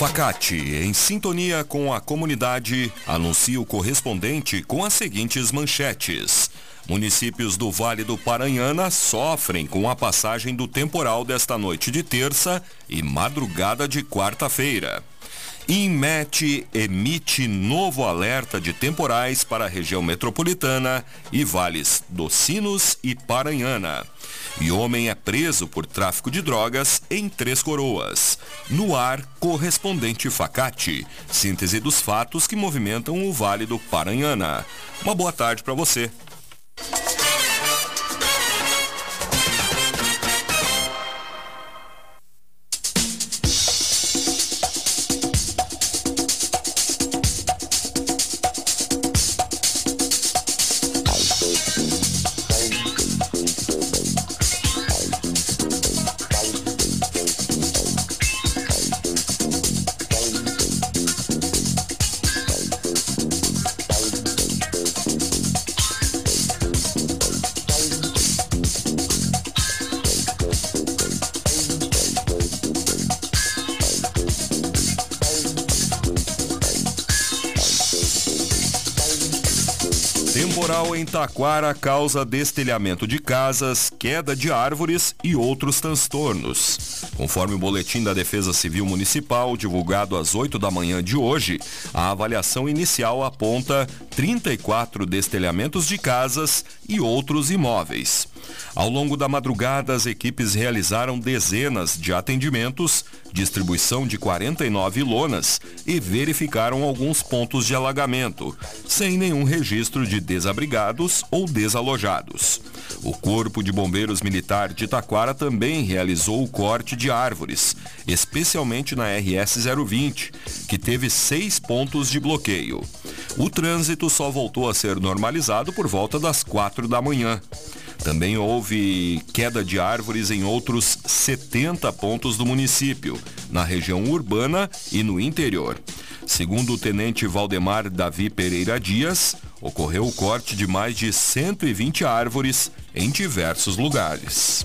Facate, em sintonia com a comunidade, anuncia o correspondente com as seguintes manchetes. Municípios do Vale do Paranhana sofrem com a passagem do temporal desta noite de terça e madrugada de quarta-feira. INMET emite novo alerta de temporais para a região metropolitana e vales dos Sinos e Paranhana. E homem é preso por tráfico de drogas em Três Coroas. No ar, correspondente Facate. Síntese dos fatos que movimentam o Vale do Paranhana. Uma boa tarde para você. Temporal em Taquara causa destelhamento de casas, queda de árvores e outros transtornos. Conforme o boletim da Defesa Civil Municipal, divulgado às 8 da manhã de hoje, a avaliação inicial aponta 34 destelhamentos de casas e outros imóveis. Ao longo da madrugada, as equipes realizaram dezenas de atendimentos, distribuição de 49 lonas e verificaram alguns pontos de alagamento, sem nenhum registro de desabrigados ou desalojados. O Corpo de Bombeiros Militar de Taquara também realizou o corte de árvores, especialmente na RS 020, que teve seis pontos de bloqueio. O trânsito só voltou a ser normalizado por volta das quatro da manhã. Também houve queda de árvores em outros 70 pontos do município, na região urbana e no interior. Segundo o tenente Valdemar Davi Pereira Dias, ocorreu o corte de mais de 120 árvores em diversos lugares.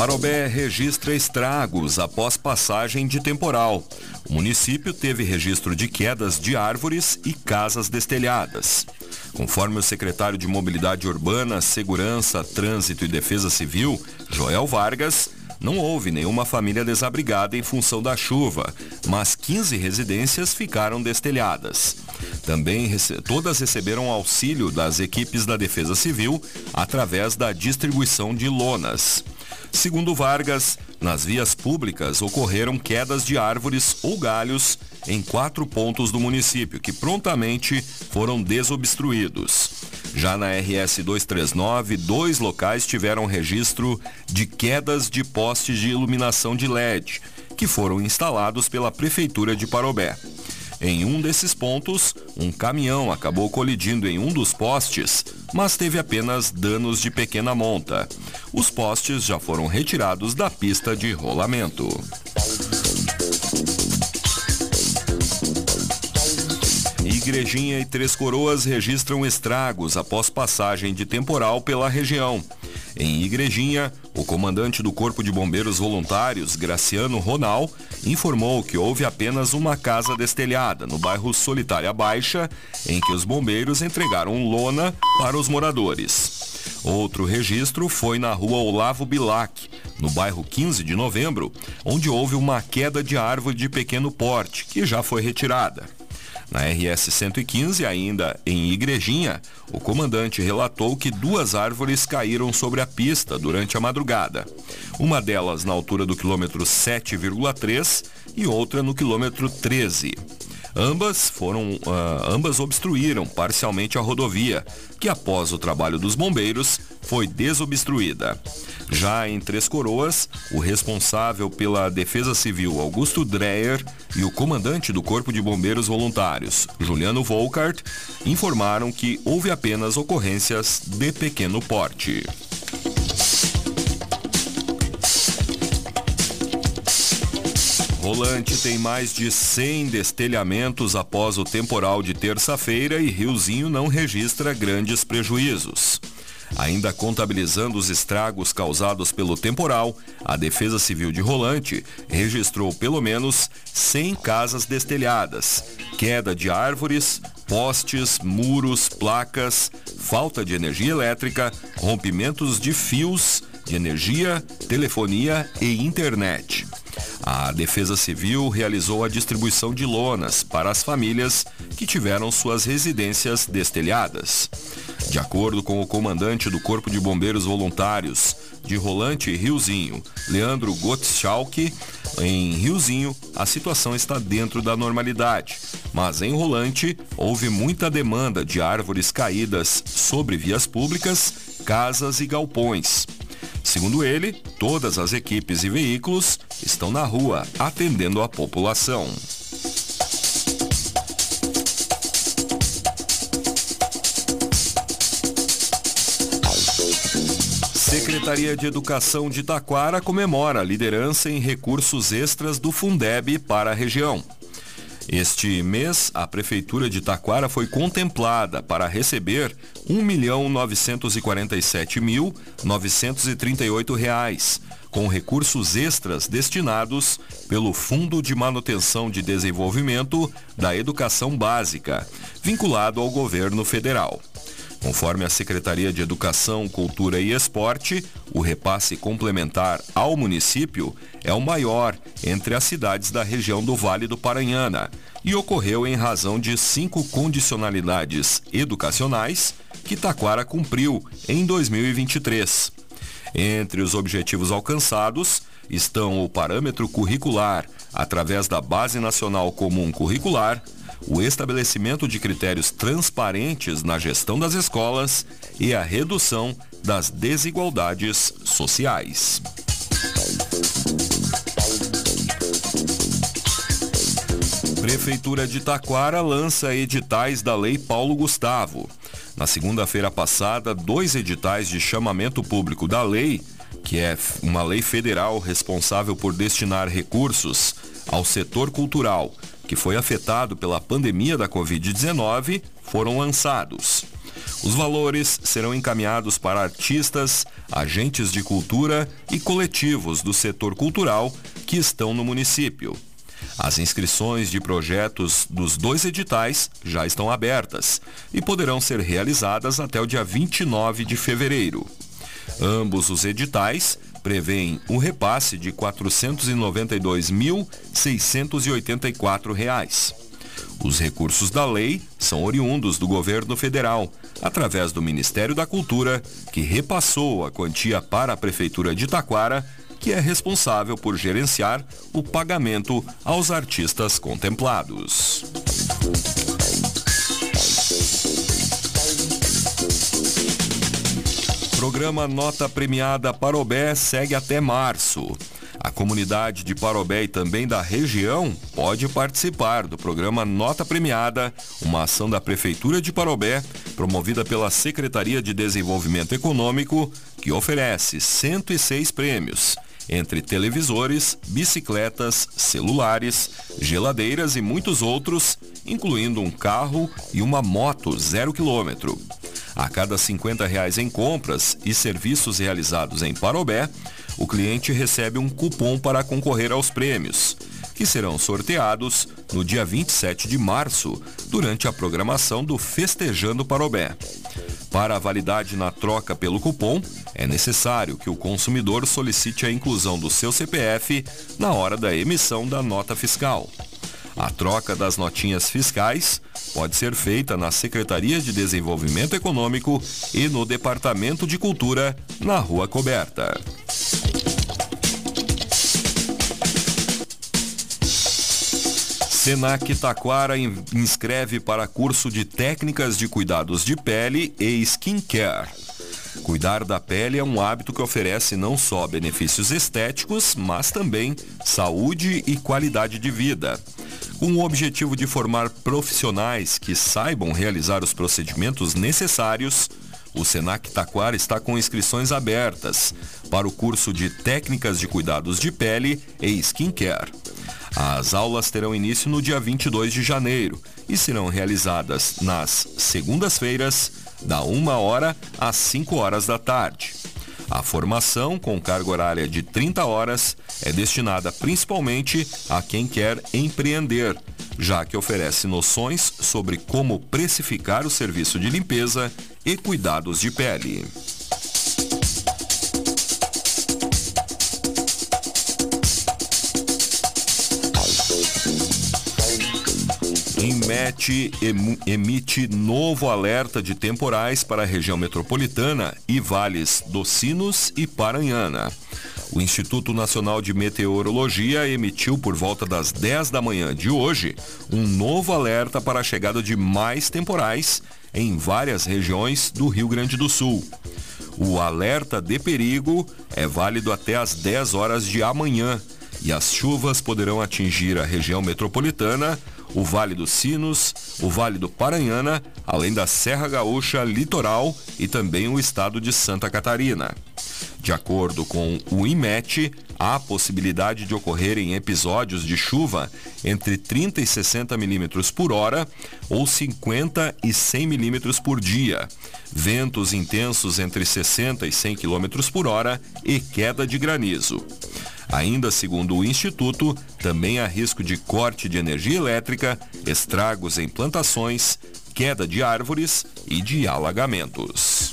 Parobé registra estragos após passagem de temporal. O município teve registro de quedas de árvores e casas destelhadas. Conforme o secretário de Mobilidade Urbana, Segurança, Trânsito e Defesa Civil, Joel Vargas, não houve nenhuma família desabrigada em função da chuva, mas 15 residências ficaram destelhadas. Também todas receberam auxílio das equipes da Defesa Civil através da distribuição de lonas. Segundo Vargas, nas vias públicas ocorreram quedas de árvores ou galhos em quatro pontos do município, que prontamente foram desobstruídos. Já na RS 239, dois locais tiveram registro de quedas de postes de iluminação de LED, que foram instalados pela Prefeitura de Parobé. Em um desses pontos, um caminhão acabou colidindo em um dos postes, mas teve apenas danos de pequena monta. Os postes já foram retirados da pista de rolamento. Igrejinha e Três Coroas registram estragos após passagem de temporal pela região. Em Igrejinha, o comandante do Corpo de Bombeiros Voluntários, Graciano Ronal, informou que houve apenas uma casa destelhada no bairro Solitária Baixa, em que os bombeiros entregaram lona para os moradores. Outro registro foi na rua Olavo Bilac, no bairro 15 de novembro, onde houve uma queda de árvore de pequeno porte, que já foi retirada. Na RS 115, ainda em Igrejinha, o comandante relatou que duas árvores caíram sobre a pista durante a madrugada. Uma delas na altura do quilômetro 7,3 e outra no quilômetro 13. Ambas foram, uh, ambas obstruíram parcialmente a rodovia, que após o trabalho dos bombeiros foi desobstruída. Já em Três Coroas, o responsável pela Defesa Civil, Augusto Dreyer, e o comandante do Corpo de Bombeiros Voluntários, Juliano Volkart, informaram que houve apenas ocorrências de pequeno porte. Rolante tem mais de 100 destelhamentos após o temporal de terça-feira e Riozinho não registra grandes prejuízos. Ainda contabilizando os estragos causados pelo temporal, a Defesa Civil de Rolante registrou pelo menos 100 casas destelhadas, queda de árvores, postes, muros, placas, falta de energia elétrica, rompimentos de fios de energia, telefonia e internet. A Defesa Civil realizou a distribuição de lonas para as famílias que tiveram suas residências destelhadas. De acordo com o comandante do Corpo de Bombeiros Voluntários de Rolante Riozinho, Leandro Gottschalk, em Riozinho a situação está dentro da normalidade, mas em Rolante houve muita demanda de árvores caídas sobre vias públicas, casas e galpões. Segundo ele, todas as equipes e veículos estão na rua atendendo a população. Secretaria de Educação de Taquara comemora a liderança em recursos extras do Fundeb para a região. Este mês, a Prefeitura de Taquara foi contemplada para receber R$ 1.947.938, com recursos extras destinados pelo Fundo de Manutenção de Desenvolvimento da Educação Básica, vinculado ao governo federal. Conforme a Secretaria de Educação, Cultura e Esporte, o repasse complementar ao município é o maior entre as cidades da região do Vale do Paranhana e ocorreu em razão de cinco condicionalidades educacionais que Taquara cumpriu em 2023. Entre os objetivos alcançados estão o parâmetro curricular através da Base Nacional Comum Curricular, o estabelecimento de critérios transparentes na gestão das escolas e a redução das desigualdades sociais. Prefeitura de Taquara lança editais da Lei Paulo Gustavo. Na segunda-feira passada, dois editais de chamamento público da lei, que é uma lei federal responsável por destinar recursos ao setor cultural que foi afetado pela pandemia da Covid-19, foram lançados. Os valores serão encaminhados para artistas, agentes de cultura e coletivos do setor cultural que estão no município. As inscrições de projetos dos dois editais já estão abertas e poderão ser realizadas até o dia 29 de fevereiro. Ambos os editais prevêem um repasse de R$ 492.684. Os recursos da lei são oriundos do governo federal, através do Ministério da Cultura, que repassou a quantia para a Prefeitura de Taquara, que é responsável por gerenciar o pagamento aos artistas contemplados. Programa Nota Premiada Parobé segue até março. A comunidade de Parobé e também da região pode participar do programa Nota Premiada, uma ação da Prefeitura de Parobé, promovida pela Secretaria de Desenvolvimento Econômico, que oferece 106 prêmios, entre televisores, bicicletas, celulares, geladeiras e muitos outros, incluindo um carro e uma moto zero quilômetro. A cada 50 reais em compras e serviços realizados em Parobé, o cliente recebe um cupom para concorrer aos prêmios, que serão sorteados no dia 27 de março, durante a programação do Festejando Parobé. Para a validade na troca pelo cupom, é necessário que o consumidor solicite a inclusão do seu CPF na hora da emissão da nota fiscal. A troca das notinhas fiscais pode ser feita na Secretaria de Desenvolvimento Econômico e no Departamento de Cultura, na Rua Coberta. Senac Taquara inscreve para curso de técnicas de cuidados de pele e skincare. Cuidar da pele é um hábito que oferece não só benefícios estéticos, mas também saúde e qualidade de vida. Com o objetivo de formar profissionais que saibam realizar os procedimentos necessários, o Senac Taquara está com inscrições abertas para o curso de Técnicas de Cuidados de Pele e Skincare. As aulas terão início no dia 22 de janeiro e serão realizadas nas segundas-feiras, da 1 hora às 5 horas da tarde. A formação, com carga horária de 30 horas, é destinada principalmente a quem quer empreender, já que oferece noções sobre como precificar o serviço de limpeza e cuidados de pele. Inmet emite novo alerta de temporais para a região metropolitana e vales dos Sinos e Paranhana. O Instituto Nacional de Meteorologia emitiu por volta das 10 da manhã de hoje um novo alerta para a chegada de mais temporais em várias regiões do Rio Grande do Sul. O alerta de perigo é válido até às 10 horas de amanhã e as chuvas poderão atingir a região metropolitana, o Vale dos Sinos, o Vale do Paranhana, além da Serra Gaúcha Litoral e também o estado de Santa Catarina. De acordo com o IMET, há possibilidade de ocorrerem episódios de chuva entre 30 e 60 milímetros por hora ou 50 e 100 milímetros por dia, ventos intensos entre 60 e 100 quilômetros por hora e queda de granizo. Ainda segundo o Instituto, também há risco de corte de energia elétrica, estragos em plantações, queda de árvores e de alagamentos.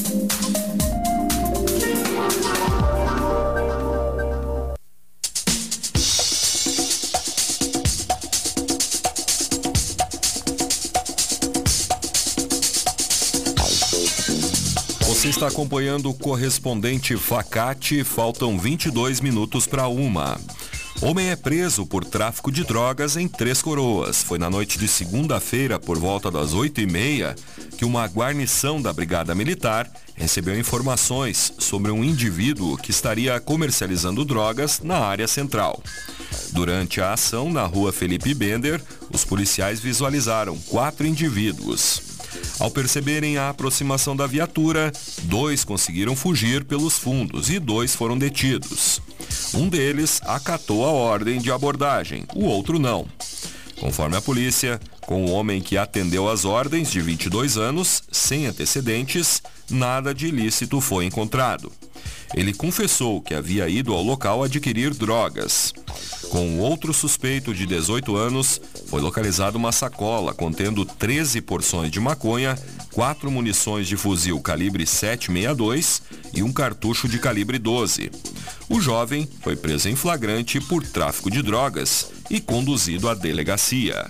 está acompanhando o correspondente Facate. Faltam 22 minutos para uma. Homem é preso por tráfico de drogas em Três Coroas. Foi na noite de segunda-feira, por volta das 8h30, que uma guarnição da Brigada Militar recebeu informações sobre um indivíduo que estaria comercializando drogas na área central. Durante a ação na rua Felipe Bender, os policiais visualizaram quatro indivíduos. Ao perceberem a aproximação da viatura, dois conseguiram fugir pelos fundos e dois foram detidos. Um deles acatou a ordem de abordagem, o outro não. Conforme a polícia, com o homem que atendeu às ordens, de 22 anos, sem antecedentes, nada de ilícito foi encontrado. Ele confessou que havia ido ao local adquirir drogas. Com outro suspeito de 18 anos, foi localizada uma sacola contendo 13 porções de maconha, quatro munições de fuzil calibre 762 e um cartucho de calibre 12. O jovem foi preso em flagrante por tráfico de drogas e conduzido à delegacia.